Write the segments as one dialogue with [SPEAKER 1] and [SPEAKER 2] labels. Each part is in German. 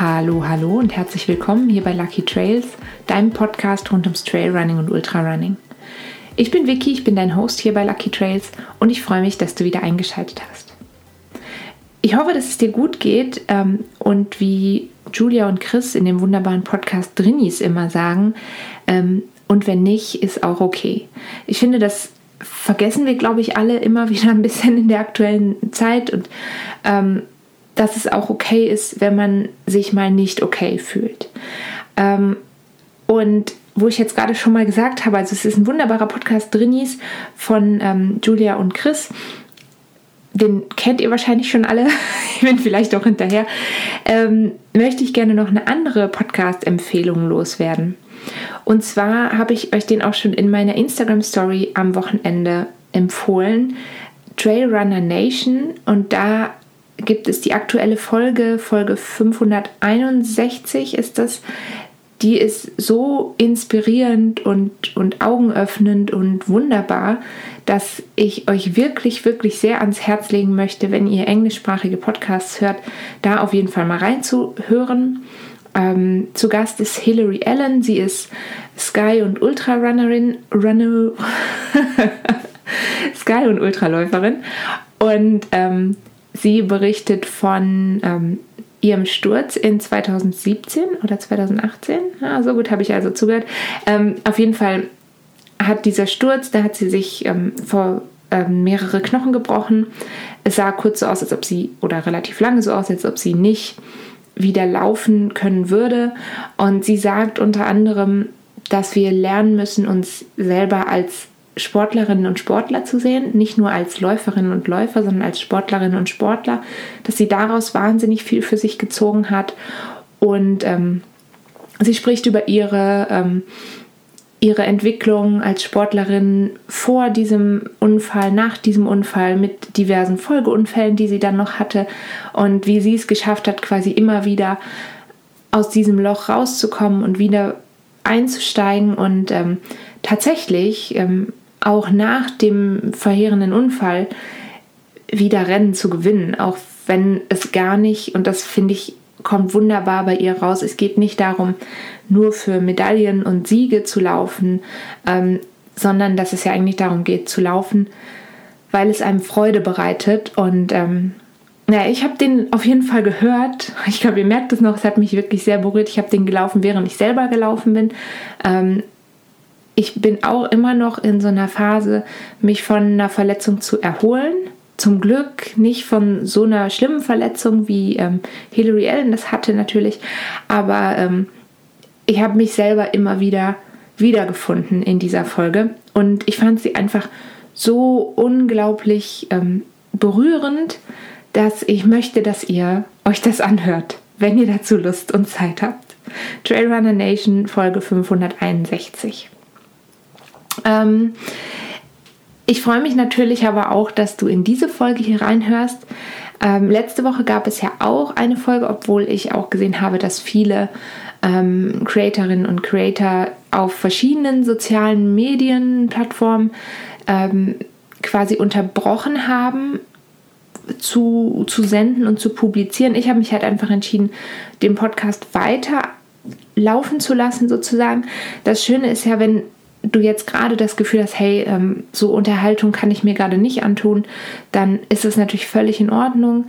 [SPEAKER 1] Hallo, hallo und herzlich willkommen hier bei Lucky Trails, deinem Podcast rund ums Trailrunning und Ultrarunning. Ich bin Vicky, ich bin dein Host hier bei Lucky Trails und ich freue mich, dass du wieder eingeschaltet hast. Ich hoffe, dass es dir gut geht ähm, und wie Julia und Chris in dem wunderbaren Podcast Drinis immer sagen, ähm, und wenn nicht, ist auch okay. Ich finde, das vergessen wir, glaube ich, alle immer wieder ein bisschen in der aktuellen Zeit und ähm, dass es auch okay ist, wenn man sich mal nicht okay fühlt. Ähm, und wo ich jetzt gerade schon mal gesagt habe, also es ist ein wunderbarer Podcast Drinis von ähm, Julia und Chris. Den kennt ihr wahrscheinlich schon alle. ich bin vielleicht auch hinterher. Ähm, möchte ich gerne noch eine andere Podcast-Empfehlung loswerden. Und zwar habe ich euch den auch schon in meiner Instagram-Story am Wochenende empfohlen. Trailrunner Nation. Und da gibt es die aktuelle Folge, Folge 561 ist das. Die ist so inspirierend und, und augenöffnend und wunderbar, dass ich euch wirklich, wirklich sehr ans Herz legen möchte, wenn ihr englischsprachige Podcasts hört, da auf jeden Fall mal reinzuhören. Ähm, zu Gast ist Hilary Allen. Sie ist Sky- und Ultrarunnerin, Runner, Sky- und Ultraläuferin. Und ähm, sie berichtet von ähm, ihrem Sturz in 2017 oder 2018. Ja, so gut habe ich also zugehört. Ähm, auf jeden Fall hat dieser Sturz, da hat sie sich ähm, vor ähm, mehrere Knochen gebrochen. Es sah kurz so aus, als ob sie, oder relativ lange so aus, als ob sie nicht wieder laufen können würde. Und sie sagt unter anderem, dass wir lernen müssen, uns selber als Sportlerinnen und Sportler zu sehen, nicht nur als Läuferinnen und Läufer, sondern als Sportlerinnen und Sportler, dass sie daraus wahnsinnig viel für sich gezogen hat. Und ähm, sie spricht über ihre ähm, ihre Entwicklung als Sportlerin vor diesem Unfall, nach diesem Unfall mit diversen Folgeunfällen, die sie dann noch hatte. Und wie sie es geschafft hat, quasi immer wieder aus diesem Loch rauszukommen und wieder einzusteigen. Und ähm, tatsächlich ähm, auch nach dem verheerenden Unfall wieder Rennen zu gewinnen, auch wenn es gar nicht, und das finde ich kommt wunderbar bei ihr raus. Es geht nicht darum, nur für Medaillen und Siege zu laufen, ähm, sondern dass es ja eigentlich darum geht, zu laufen, weil es einem Freude bereitet. Und ähm, ja, ich habe den auf jeden Fall gehört. Ich glaube, ihr merkt es noch, es hat mich wirklich sehr berührt. Ich habe den gelaufen, während ich selber gelaufen bin. Ähm, ich bin auch immer noch in so einer Phase, mich von einer Verletzung zu erholen zum Glück nicht von so einer schlimmen Verletzung wie ähm, Hillary Allen das hatte natürlich, aber ähm, ich habe mich selber immer wieder wiedergefunden in dieser Folge und ich fand sie einfach so unglaublich ähm, berührend, dass ich möchte, dass ihr euch das anhört, wenn ihr dazu Lust und Zeit habt. Trailrunner Nation Folge 561. Ähm, ich freue mich natürlich aber auch, dass du in diese Folge hier reinhörst. Ähm, letzte Woche gab es ja auch eine Folge, obwohl ich auch gesehen habe, dass viele ähm, Creatorinnen und Creator auf verschiedenen sozialen Medienplattformen ähm, quasi unterbrochen haben, zu, zu senden und zu publizieren. Ich habe mich halt einfach entschieden, den Podcast weiter laufen zu lassen, sozusagen. Das Schöne ist ja, wenn du jetzt gerade das Gefühl hast, hey, ähm, so Unterhaltung kann ich mir gerade nicht antun, dann ist es natürlich völlig in Ordnung.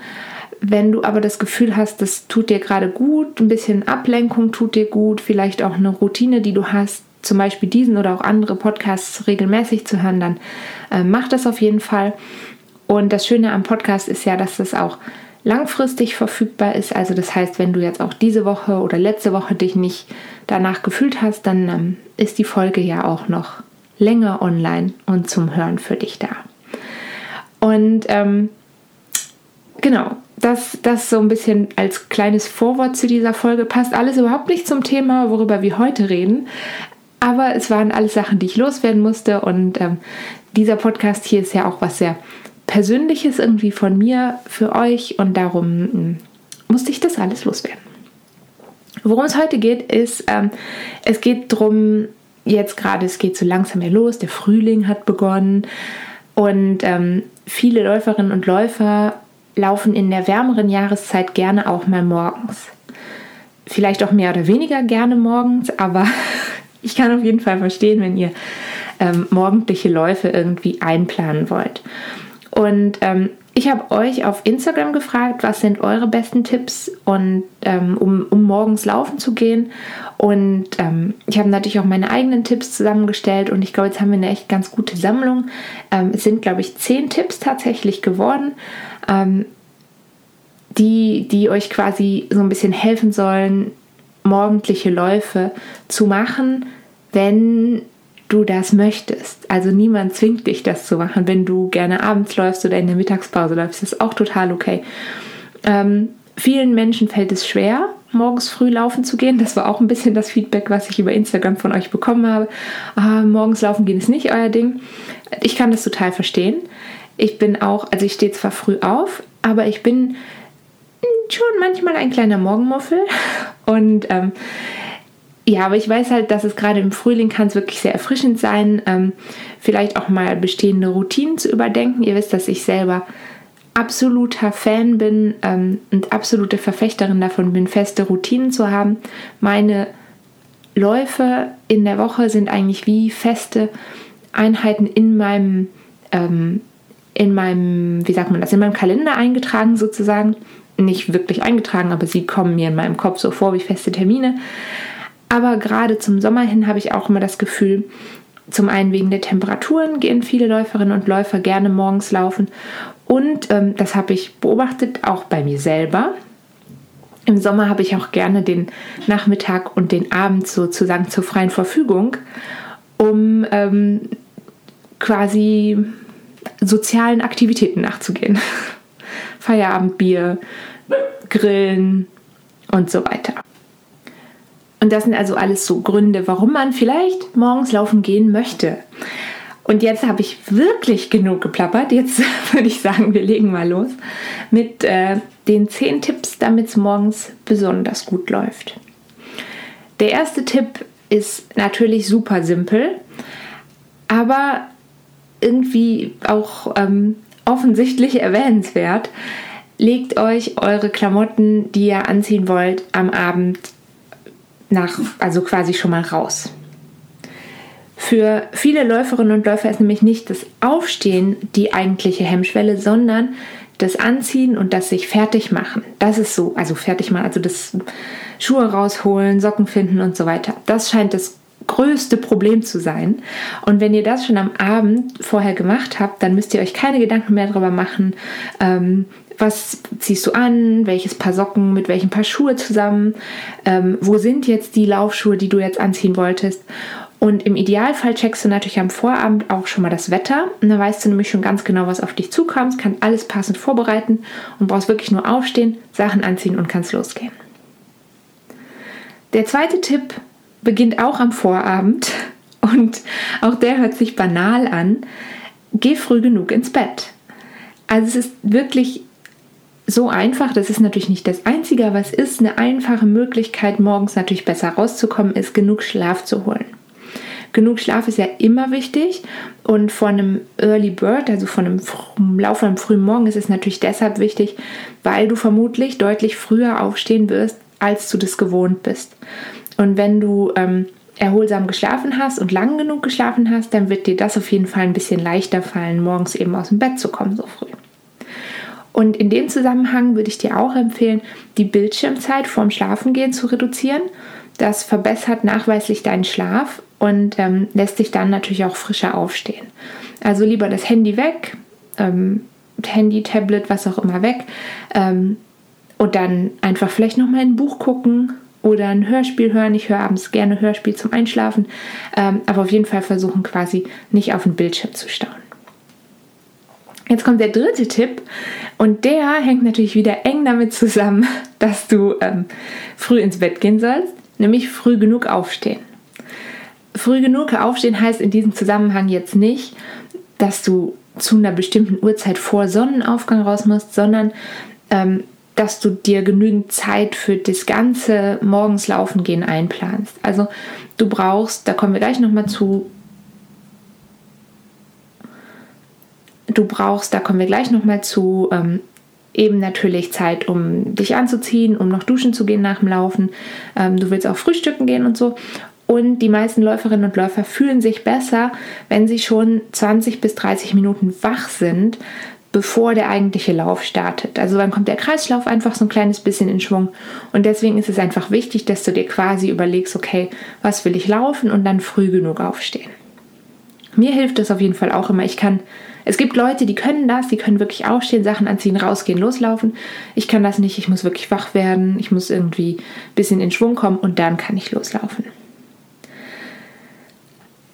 [SPEAKER 1] Wenn du aber das Gefühl hast, das tut dir gerade gut, ein bisschen Ablenkung tut dir gut, vielleicht auch eine Routine, die du hast, zum Beispiel diesen oder auch andere Podcasts regelmäßig zu hören, dann äh, mach das auf jeden Fall. Und das Schöne am Podcast ist ja, dass es auch langfristig verfügbar ist. Also das heißt, wenn du jetzt auch diese Woche oder letzte Woche dich nicht danach gefühlt hast, dann ähm, ist die Folge ja auch noch länger online und zum Hören für dich da. Und ähm, genau, das, das so ein bisschen als kleines Vorwort zu dieser Folge passt alles überhaupt nicht zum Thema, worüber wir heute reden. Aber es waren alles Sachen, die ich loswerden musste. Und ähm, dieser Podcast hier ist ja auch was sehr Persönliches irgendwie von mir für euch. Und darum ähm, musste ich das alles loswerden. Worum es heute geht, ist, ähm, es geht darum, jetzt gerade, es geht so langsam mehr los, der Frühling hat begonnen und ähm, viele Läuferinnen und Läufer laufen in der wärmeren Jahreszeit gerne auch mal morgens. vielleicht auch mehr oder weniger gerne morgens, aber ich kann auf jeden Fall verstehen, wenn ihr ähm, morgendliche Läufe irgendwie einplanen wollt. Und ähm, ich habe euch auf Instagram gefragt, was sind eure besten Tipps, und, ähm, um, um morgens laufen zu gehen. Und ähm, ich habe natürlich auch meine eigenen Tipps zusammengestellt und ich glaube, jetzt haben wir eine echt ganz gute Sammlung. Ähm, es sind, glaube ich, zehn Tipps tatsächlich geworden, ähm, die, die euch quasi so ein bisschen helfen sollen, morgendliche Läufe zu machen, wenn du das möchtest. Also niemand zwingt dich, das zu machen. Wenn du gerne abends läufst oder in der Mittagspause läufst, ist auch total okay. Ähm, vielen Menschen fällt es schwer, morgens früh laufen zu gehen. Das war auch ein bisschen das Feedback, was ich über Instagram von euch bekommen habe. Ah, morgens laufen gehen ist nicht euer Ding. Ich kann das total verstehen. Ich bin auch, also ich stehe zwar früh auf, aber ich bin schon manchmal ein kleiner Morgenmuffel und ähm, ja, aber ich weiß halt, dass es gerade im Frühling kann es wirklich sehr erfrischend sein, ähm, vielleicht auch mal bestehende Routinen zu überdenken. Ihr wisst, dass ich selber absoluter Fan bin ähm, und absolute Verfechterin davon bin, feste Routinen zu haben. Meine Läufe in der Woche sind eigentlich wie feste Einheiten in meinem, ähm, in meinem, wie sagt man das, in meinem Kalender eingetragen sozusagen. Nicht wirklich eingetragen, aber sie kommen mir in meinem Kopf so vor wie feste Termine. Aber gerade zum Sommer hin habe ich auch immer das Gefühl, zum einen wegen der Temperaturen gehen viele Läuferinnen und Läufer gerne morgens laufen. Und ähm, das habe ich beobachtet, auch bei mir selber. Im Sommer habe ich auch gerne den Nachmittag und den Abend sozusagen zur freien Verfügung, um ähm, quasi sozialen Aktivitäten nachzugehen. Feierabendbier, Grillen und so weiter. Und das sind also alles so Gründe, warum man vielleicht morgens laufen gehen möchte. Und jetzt habe ich wirklich genug geplappert. Jetzt würde ich sagen, wir legen mal los mit äh, den 10 Tipps, damit es morgens besonders gut läuft. Der erste Tipp ist natürlich super simpel, aber irgendwie auch ähm, offensichtlich erwähnenswert. Legt euch eure Klamotten, die ihr anziehen wollt, am Abend nach, also quasi schon mal raus. Für viele Läuferinnen und Läufer ist nämlich nicht das Aufstehen die eigentliche Hemmschwelle, sondern das Anziehen und das sich fertig machen. Das ist so, also fertig machen, also das Schuhe rausholen, Socken finden und so weiter. Das scheint das größte Problem zu sein. Und wenn ihr das schon am Abend vorher gemacht habt, dann müsst ihr euch keine Gedanken mehr darüber machen, ähm, was ziehst du an, welches Paar Socken mit welchem Paar Schuhe zusammen, ähm, wo sind jetzt die Laufschuhe, die du jetzt anziehen wolltest. Und im Idealfall checkst du natürlich am Vorabend auch schon mal das Wetter. Und dann weißt du nämlich schon ganz genau, was auf dich zukommt, kannst alles passend vorbereiten und brauchst wirklich nur aufstehen, Sachen anziehen und kannst losgehen. Der zweite Tipp beginnt auch am Vorabend und auch der hört sich banal an. Geh früh genug ins Bett. Also es ist wirklich so einfach, das ist natürlich nicht das Einzige, es ist eine einfache Möglichkeit, morgens natürlich besser rauszukommen, ist genug Schlaf zu holen. Genug Schlaf ist ja immer wichtig und von einem Early Bird, also von einem Lauf am frühen Morgen, ist es natürlich deshalb wichtig, weil du vermutlich deutlich früher aufstehen wirst, als du das gewohnt bist. Und wenn du ähm, erholsam geschlafen hast und lang genug geschlafen hast, dann wird dir das auf jeden Fall ein bisschen leichter fallen, morgens eben aus dem Bett zu kommen so früh. Und in dem Zusammenhang würde ich dir auch empfehlen, die Bildschirmzeit vorm Schlafengehen zu reduzieren. Das verbessert nachweislich deinen Schlaf und ähm, lässt dich dann natürlich auch frischer aufstehen. Also lieber das Handy weg, ähm, Handy, Tablet, was auch immer weg ähm, und dann einfach vielleicht noch mal ein Buch gucken oder ein Hörspiel hören. Ich höre abends gerne Hörspiel zum Einschlafen, ähm, aber auf jeden Fall versuchen quasi nicht auf den Bildschirm zu starren. Jetzt kommt der dritte Tipp und der hängt natürlich wieder eng damit zusammen, dass du ähm, früh ins Bett gehen sollst, nämlich früh genug aufstehen. Früh genug aufstehen heißt in diesem Zusammenhang jetzt nicht, dass du zu einer bestimmten Uhrzeit vor Sonnenaufgang raus musst, sondern ähm, dass du dir genügend Zeit für das ganze morgens laufen gehen einplanst. Also du brauchst, da kommen wir gleich nochmal zu, du brauchst, da kommen wir gleich nochmal zu, ähm, eben natürlich Zeit, um dich anzuziehen, um noch duschen zu gehen nach dem Laufen. Ähm, du willst auch frühstücken gehen und so. Und die meisten Läuferinnen und Läufer fühlen sich besser, wenn sie schon 20 bis 30 Minuten wach sind, bevor der eigentliche Lauf startet. Also dann kommt der Kreislauf einfach so ein kleines bisschen in Schwung. Und deswegen ist es einfach wichtig, dass du dir quasi überlegst, okay, was will ich laufen und dann früh genug aufstehen. Mir hilft das auf jeden Fall auch immer. Ich kann, es gibt Leute, die können das, die können wirklich aufstehen, Sachen anziehen, rausgehen, loslaufen. Ich kann das nicht, ich muss wirklich wach werden, ich muss irgendwie ein bisschen in Schwung kommen und dann kann ich loslaufen.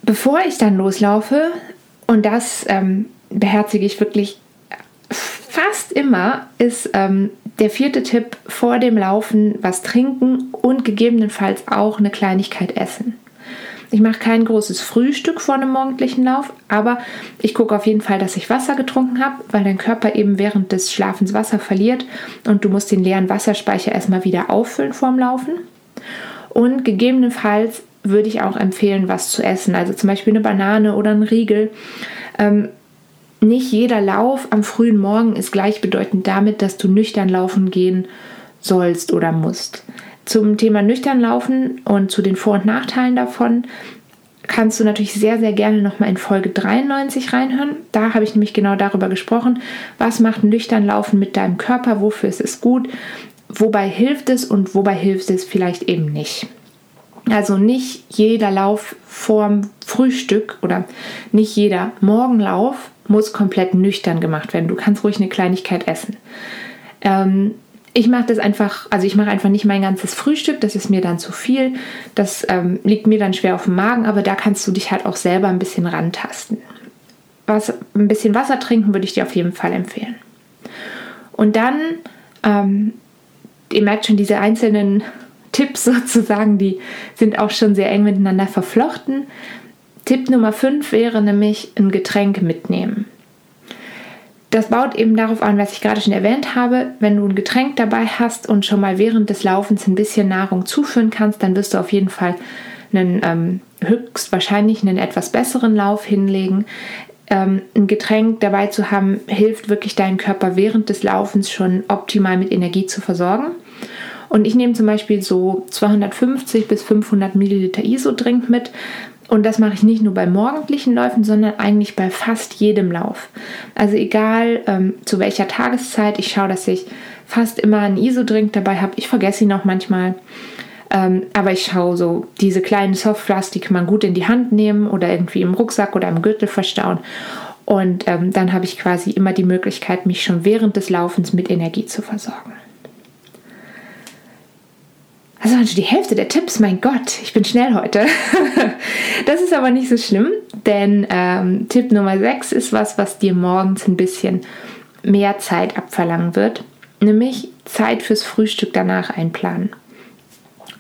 [SPEAKER 1] Bevor ich dann loslaufe, und das ähm, beherzige ich wirklich fast immer ist ähm, der vierte Tipp vor dem Laufen was trinken und gegebenenfalls auch eine Kleinigkeit essen. Ich mache kein großes Frühstück vor einem morgendlichen Lauf, aber ich gucke auf jeden Fall, dass ich Wasser getrunken habe, weil dein Körper eben während des Schlafens Wasser verliert und du musst den leeren Wasserspeicher erstmal wieder auffüllen vorm Laufen. Und gegebenenfalls würde ich auch empfehlen, was zu essen, also zum Beispiel eine Banane oder ein Riegel. Ähm, nicht jeder Lauf am frühen Morgen ist gleichbedeutend damit, dass du nüchtern laufen gehen sollst oder musst. Zum Thema nüchtern laufen und zu den Vor- und Nachteilen davon kannst du natürlich sehr, sehr gerne nochmal in Folge 93 reinhören. Da habe ich nämlich genau darüber gesprochen, was macht nüchtern Laufen mit deinem Körper, wofür ist es gut, wobei hilft es und wobei hilft es vielleicht eben nicht. Also nicht jeder Lauf vorm Frühstück oder nicht jeder Morgenlauf muss komplett nüchtern gemacht werden. Du kannst ruhig eine Kleinigkeit essen. Ähm, ich mache das einfach, also ich mache einfach nicht mein ganzes Frühstück, das ist mir dann zu viel. Das ähm, liegt mir dann schwer auf dem Magen, aber da kannst du dich halt auch selber ein bisschen rantasten. Was, ein bisschen Wasser trinken würde ich dir auf jeden Fall empfehlen. Und dann, ähm, ihr merkt schon, diese einzelnen Tipps sozusagen, die sind auch schon sehr eng miteinander verflochten. Tipp Nummer 5 wäre nämlich ein Getränk mitnehmen. Das baut eben darauf an, was ich gerade schon erwähnt habe. Wenn du ein Getränk dabei hast und schon mal während des Laufens ein bisschen Nahrung zuführen kannst, dann wirst du auf jeden Fall einen ähm, höchstwahrscheinlich einen etwas besseren Lauf hinlegen. Ähm, ein Getränk dabei zu haben, hilft wirklich deinen Körper während des Laufens schon optimal mit Energie zu versorgen. Und ich nehme zum Beispiel so 250 bis 500 Milliliter Isodrink mit. Und das mache ich nicht nur bei morgendlichen Läufen, sondern eigentlich bei fast jedem Lauf. Also egal ähm, zu welcher Tageszeit, ich schaue, dass ich fast immer einen Isodrink dabei habe. Ich vergesse ihn auch manchmal. Ähm, aber ich schaue so, diese kleinen Softflasks, die kann man gut in die Hand nehmen oder irgendwie im Rucksack oder im Gürtel verstauen. Und ähm, dann habe ich quasi immer die Möglichkeit, mich schon während des Laufens mit Energie zu versorgen. Also schon die Hälfte der Tipps, mein Gott, ich bin schnell heute. das ist aber nicht so schlimm, denn ähm, Tipp Nummer 6 ist was, was dir morgens ein bisschen mehr Zeit abverlangen wird, nämlich Zeit fürs Frühstück danach einplanen.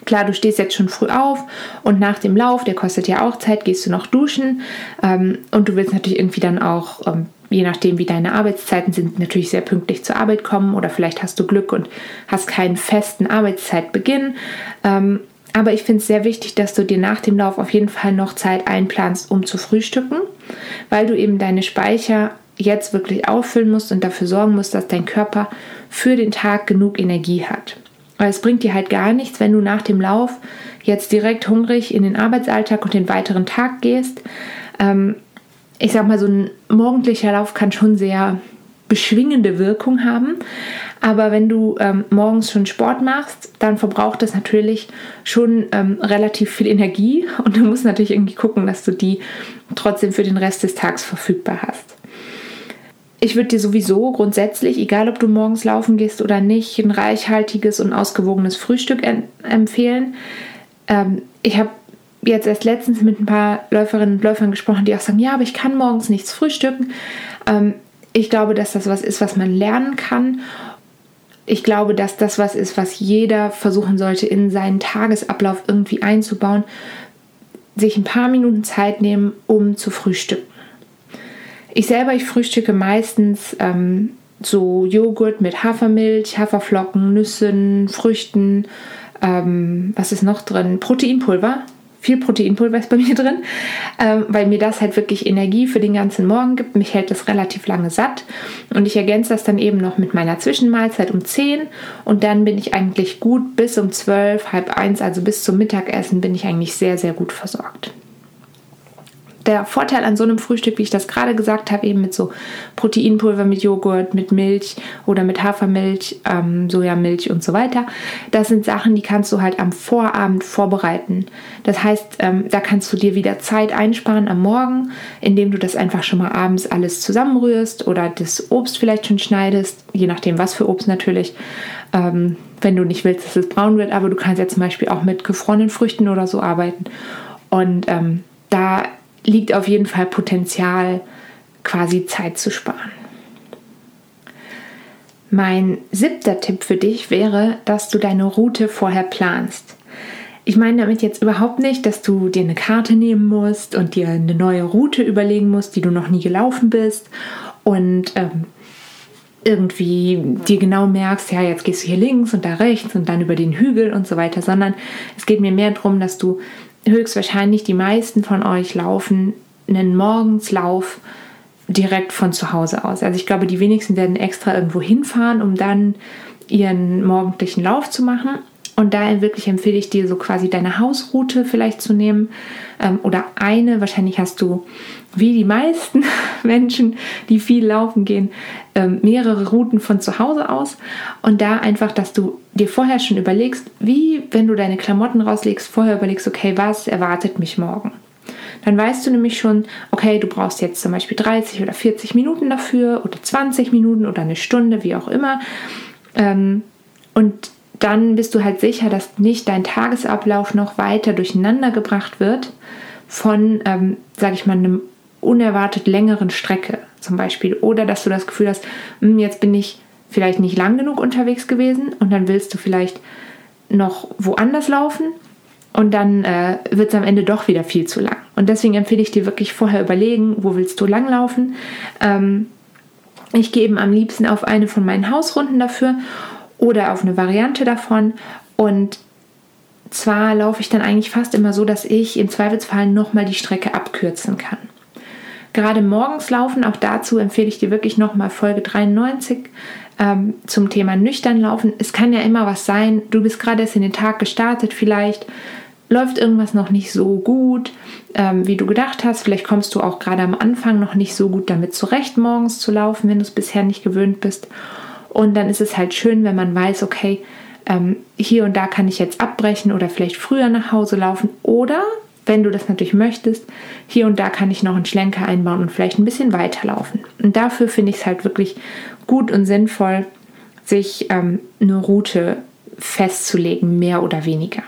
[SPEAKER 1] Klar, du stehst jetzt schon früh auf und nach dem Lauf, der kostet ja auch Zeit, gehst du noch duschen ähm, und du willst natürlich irgendwie dann auch ähm, je nachdem, wie deine Arbeitszeiten sind, natürlich sehr pünktlich zur Arbeit kommen oder vielleicht hast du Glück und hast keinen festen Arbeitszeitbeginn. Ähm, aber ich finde es sehr wichtig, dass du dir nach dem Lauf auf jeden Fall noch Zeit einplanst, um zu frühstücken, weil du eben deine Speicher jetzt wirklich auffüllen musst und dafür sorgen musst, dass dein Körper für den Tag genug Energie hat. Weil es bringt dir halt gar nichts, wenn du nach dem Lauf jetzt direkt hungrig in den Arbeitsalltag und den weiteren Tag gehst. Ähm, ich sag mal, so ein morgendlicher Lauf kann schon sehr beschwingende Wirkung haben. Aber wenn du ähm, morgens schon Sport machst, dann verbraucht das natürlich schon ähm, relativ viel Energie und du musst natürlich irgendwie gucken, dass du die trotzdem für den Rest des Tages verfügbar hast. Ich würde dir sowieso grundsätzlich, egal ob du morgens laufen gehst oder nicht, ein reichhaltiges und ausgewogenes Frühstück empfehlen. Ähm, ich habe jetzt erst letztens mit ein paar Läuferinnen und Läufern gesprochen, die auch sagen, ja, aber ich kann morgens nichts frühstücken. Ähm, ich glaube, dass das was ist, was man lernen kann. Ich glaube, dass das was ist, was jeder versuchen sollte, in seinen Tagesablauf irgendwie einzubauen. Sich ein paar Minuten Zeit nehmen, um zu frühstücken. Ich selber, ich frühstücke meistens ähm, so Joghurt mit Hafermilch, Haferflocken, Nüssen, Früchten. Ähm, was ist noch drin? Proteinpulver viel Proteinpulver ist bei mir drin, ähm, weil mir das halt wirklich Energie für den ganzen Morgen gibt. Mich hält das relativ lange satt. Und ich ergänze das dann eben noch mit meiner Zwischenmahlzeit um 10 und dann bin ich eigentlich gut bis um 12, halb eins, also bis zum Mittagessen bin ich eigentlich sehr, sehr gut versorgt der Vorteil an so einem Frühstück, wie ich das gerade gesagt habe, eben mit so Proteinpulver, mit Joghurt, mit Milch oder mit Hafermilch, ähm, Sojamilch und so weiter, das sind Sachen, die kannst du halt am Vorabend vorbereiten. Das heißt, ähm, da kannst du dir wieder Zeit einsparen am Morgen, indem du das einfach schon mal abends alles zusammenrührst oder das Obst vielleicht schon schneidest, je nachdem was für Obst natürlich. Ähm, wenn du nicht willst, dass es braun wird, aber du kannst ja zum Beispiel auch mit gefrorenen Früchten oder so arbeiten. Und ähm, da liegt auf jeden Fall Potenzial, quasi Zeit zu sparen. Mein siebter Tipp für dich wäre, dass du deine Route vorher planst. Ich meine damit jetzt überhaupt nicht, dass du dir eine Karte nehmen musst und dir eine neue Route überlegen musst, die du noch nie gelaufen bist und ähm, irgendwie dir genau merkst, ja, jetzt gehst du hier links und da rechts und dann über den Hügel und so weiter, sondern es geht mir mehr darum, dass du höchstwahrscheinlich die meisten von euch laufen einen Morgenslauf direkt von zu Hause aus. Also ich glaube, die wenigsten werden extra irgendwo hinfahren, um dann ihren morgendlichen Lauf zu machen. Und da wirklich empfehle ich dir so quasi deine Hausroute vielleicht zu nehmen ähm, oder eine. Wahrscheinlich hast du, wie die meisten Menschen, die viel laufen gehen, ähm, mehrere Routen von zu Hause aus. Und da einfach, dass du dir vorher schon überlegst, wie, wenn du deine Klamotten rauslegst, vorher überlegst, okay, was erwartet mich morgen? Dann weißt du nämlich schon, okay, du brauchst jetzt zum Beispiel 30 oder 40 Minuten dafür oder 20 Minuten oder eine Stunde, wie auch immer. Ähm, und dann bist du halt sicher, dass nicht dein Tagesablauf noch weiter durcheinander gebracht wird von, ähm, sage ich mal, einem unerwartet längeren Strecke zum Beispiel. Oder dass du das Gefühl hast, hm, jetzt bin ich vielleicht nicht lang genug unterwegs gewesen und dann willst du vielleicht noch woanders laufen und dann äh, wird es am Ende doch wieder viel zu lang. Und deswegen empfehle ich dir wirklich vorher überlegen, wo willst du langlaufen. Ähm, ich gehe eben am liebsten auf eine von meinen Hausrunden dafür oder auf eine Variante davon. Und zwar laufe ich dann eigentlich fast immer so, dass ich im Zweifelsfall nochmal die Strecke abkürzen kann. Gerade morgens laufen, auch dazu empfehle ich dir wirklich nochmal Folge 93 ähm, zum Thema nüchtern laufen. Es kann ja immer was sein, du bist gerade erst in den Tag gestartet vielleicht, läuft irgendwas noch nicht so gut, ähm, wie du gedacht hast. Vielleicht kommst du auch gerade am Anfang noch nicht so gut damit zurecht, morgens zu laufen, wenn du es bisher nicht gewöhnt bist. Und dann ist es halt schön, wenn man weiß, okay, ähm, hier und da kann ich jetzt abbrechen oder vielleicht früher nach Hause laufen. Oder, wenn du das natürlich möchtest, hier und da kann ich noch einen Schlenker einbauen und vielleicht ein bisschen weiterlaufen. Und dafür finde ich es halt wirklich gut und sinnvoll, sich ähm, eine Route festzulegen, mehr oder weniger.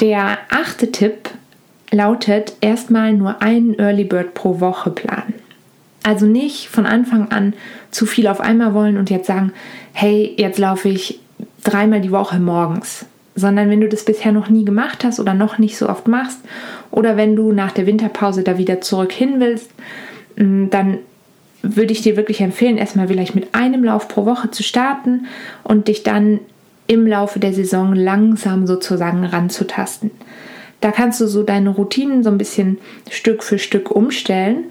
[SPEAKER 1] Der achte Tipp lautet erstmal nur einen Early Bird pro Woche planen. Also nicht von Anfang an zu viel auf einmal wollen und jetzt sagen, hey, jetzt laufe ich dreimal die Woche morgens. Sondern wenn du das bisher noch nie gemacht hast oder noch nicht so oft machst oder wenn du nach der Winterpause da wieder zurück hin willst, mm, dann würde ich dir wirklich empfehlen, erstmal vielleicht mit einem Lauf pro Woche zu starten und dich dann im Laufe der Saison langsam sozusagen ranzutasten. Da kannst du so deine Routinen so ein bisschen Stück für Stück umstellen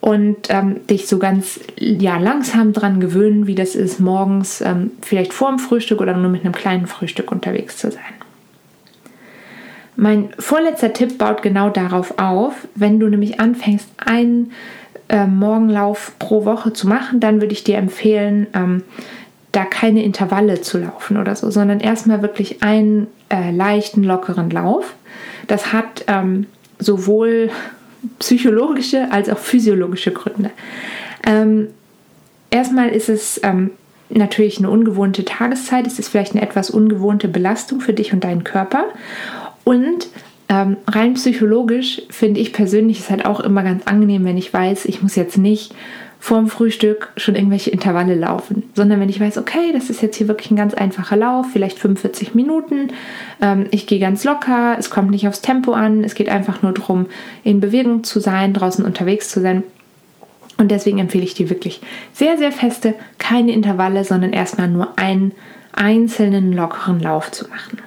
[SPEAKER 1] und ähm, dich so ganz ja, langsam dran gewöhnen, wie das ist, morgens ähm, vielleicht vor dem Frühstück oder nur mit einem kleinen Frühstück unterwegs zu sein. Mein vorletzter Tipp baut genau darauf auf, wenn du nämlich anfängst, einen äh, Morgenlauf pro Woche zu machen, dann würde ich dir empfehlen, ähm, da keine Intervalle zu laufen oder so, sondern erstmal wirklich einen äh, leichten, lockeren Lauf. Das hat ähm, sowohl psychologische als auch physiologische Gründe. Ähm, erstmal ist es ähm, natürlich eine ungewohnte Tageszeit, es ist vielleicht eine etwas ungewohnte Belastung für dich und deinen Körper. Und ähm, rein psychologisch finde ich persönlich es halt auch immer ganz angenehm, wenn ich weiß, ich muss jetzt nicht vorm Frühstück schon irgendwelche Intervalle laufen, sondern wenn ich weiß, okay, das ist jetzt hier wirklich ein ganz einfacher Lauf, vielleicht 45 Minuten, ähm, ich gehe ganz locker, es kommt nicht aufs Tempo an, es geht einfach nur darum, in Bewegung zu sein, draußen unterwegs zu sein. Und deswegen empfehle ich dir wirklich sehr, sehr feste, keine Intervalle, sondern erstmal nur einen einzelnen lockeren Lauf zu machen.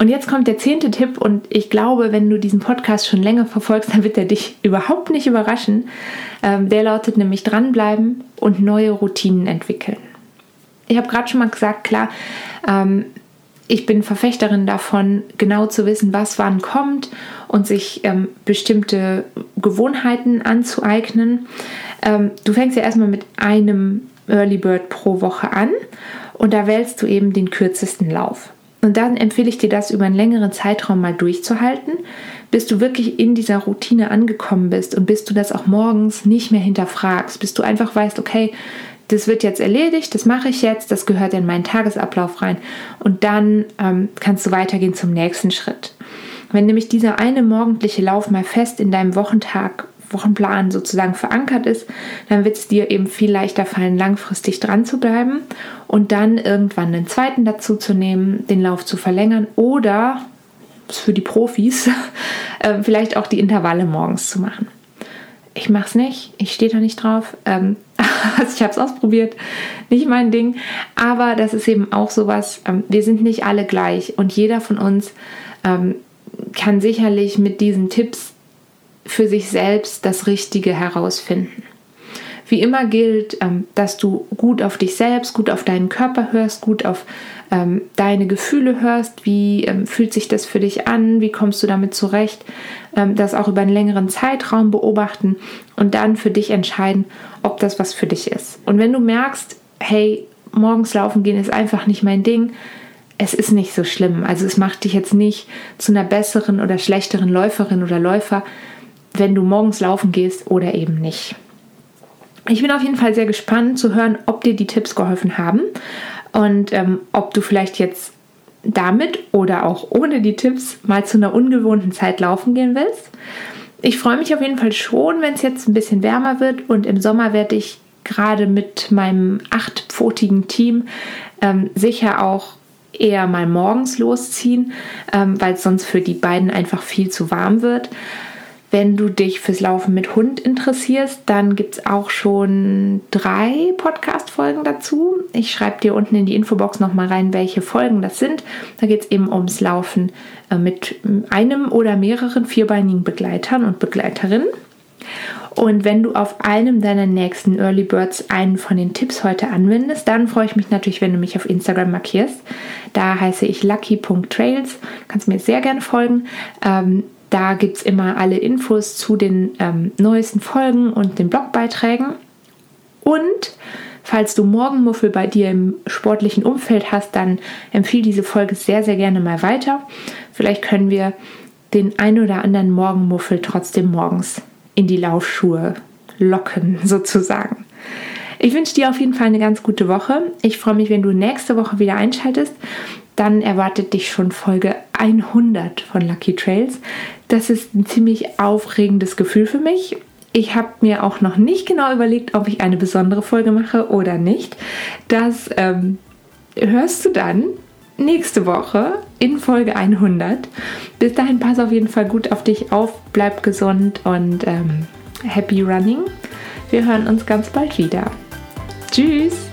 [SPEAKER 1] Und jetzt kommt der zehnte Tipp und ich glaube, wenn du diesen Podcast schon länger verfolgst, dann wird er dich überhaupt nicht überraschen. Ähm, der lautet nämlich dranbleiben und neue Routinen entwickeln. Ich habe gerade schon mal gesagt, klar, ähm, ich bin Verfechterin davon, genau zu wissen, was wann kommt und sich ähm, bestimmte Gewohnheiten anzueignen. Ähm, du fängst ja erstmal mit einem Early Bird pro Woche an und da wählst du eben den kürzesten Lauf. Und dann empfehle ich dir das über einen längeren Zeitraum mal durchzuhalten, bis du wirklich in dieser Routine angekommen bist und bis du das auch morgens nicht mehr hinterfragst, bis du einfach weißt, okay, das wird jetzt erledigt, das mache ich jetzt, das gehört in meinen Tagesablauf rein und dann ähm, kannst du weitergehen zum nächsten Schritt. Wenn nämlich dieser eine morgendliche Lauf mal fest in deinem Wochentag, Wochenplan sozusagen verankert ist, dann wird es dir eben viel leichter fallen, langfristig dran zu bleiben und dann irgendwann einen zweiten dazu zu nehmen, den Lauf zu verlängern oder für die Profis äh, vielleicht auch die Intervalle morgens zu machen. Ich mache es nicht, ich stehe da nicht drauf. Ähm, also ich habe es ausprobiert, nicht mein Ding. Aber das ist eben auch sowas, ähm, wir sind nicht alle gleich und jeder von uns ähm, kann sicherlich mit diesen Tipps für sich selbst das Richtige herausfinden. Wie immer gilt, ähm, dass du gut auf dich selbst, gut auf deinen Körper hörst, gut auf ähm, deine Gefühle hörst. Wie ähm, fühlt sich das für dich an? Wie kommst du damit zurecht? das auch über einen längeren Zeitraum beobachten und dann für dich entscheiden, ob das was für dich ist. Und wenn du merkst, hey, morgens laufen gehen ist einfach nicht mein Ding, es ist nicht so schlimm. Also es macht dich jetzt nicht zu einer besseren oder schlechteren Läuferin oder Läufer, wenn du morgens laufen gehst oder eben nicht. Ich bin auf jeden Fall sehr gespannt zu hören, ob dir die Tipps geholfen haben und ähm, ob du vielleicht jetzt damit oder auch ohne die Tipps mal zu einer ungewohnten Zeit laufen gehen willst. Ich freue mich auf jeden Fall schon, wenn es jetzt ein bisschen wärmer wird und im Sommer werde ich gerade mit meinem achtpfotigen Team ähm, sicher auch eher mal morgens losziehen, ähm, weil es sonst für die beiden einfach viel zu warm wird. Wenn du dich fürs Laufen mit Hund interessierst, dann gibt es auch schon drei Podcast-Folgen dazu. Ich schreibe dir unten in die Infobox nochmal rein, welche Folgen das sind. Da geht es eben ums Laufen äh, mit einem oder mehreren vierbeinigen Begleitern und Begleiterinnen. Und wenn du auf einem deiner nächsten Early Birds einen von den Tipps heute anwendest, dann freue ich mich natürlich, wenn du mich auf Instagram markierst. Da heiße ich lucky.trails. Du kannst mir sehr gerne folgen. Ähm, da gibt es immer alle Infos zu den ähm, neuesten Folgen und den Blogbeiträgen. Und falls du Morgenmuffel bei dir im sportlichen Umfeld hast, dann empfehle diese Folge sehr, sehr gerne mal weiter. Vielleicht können wir den ein oder anderen Morgenmuffel trotzdem morgens in die Laufschuhe locken, sozusagen. Ich wünsche dir auf jeden Fall eine ganz gute Woche. Ich freue mich, wenn du nächste Woche wieder einschaltest dann erwartet dich schon Folge 100 von Lucky Trails. Das ist ein ziemlich aufregendes Gefühl für mich. Ich habe mir auch noch nicht genau überlegt, ob ich eine besondere Folge mache oder nicht. Das ähm, hörst du dann nächste Woche in Folge 100. Bis dahin pass auf jeden Fall gut auf dich auf, bleib gesund und ähm, happy running. Wir hören uns ganz bald wieder. Tschüss!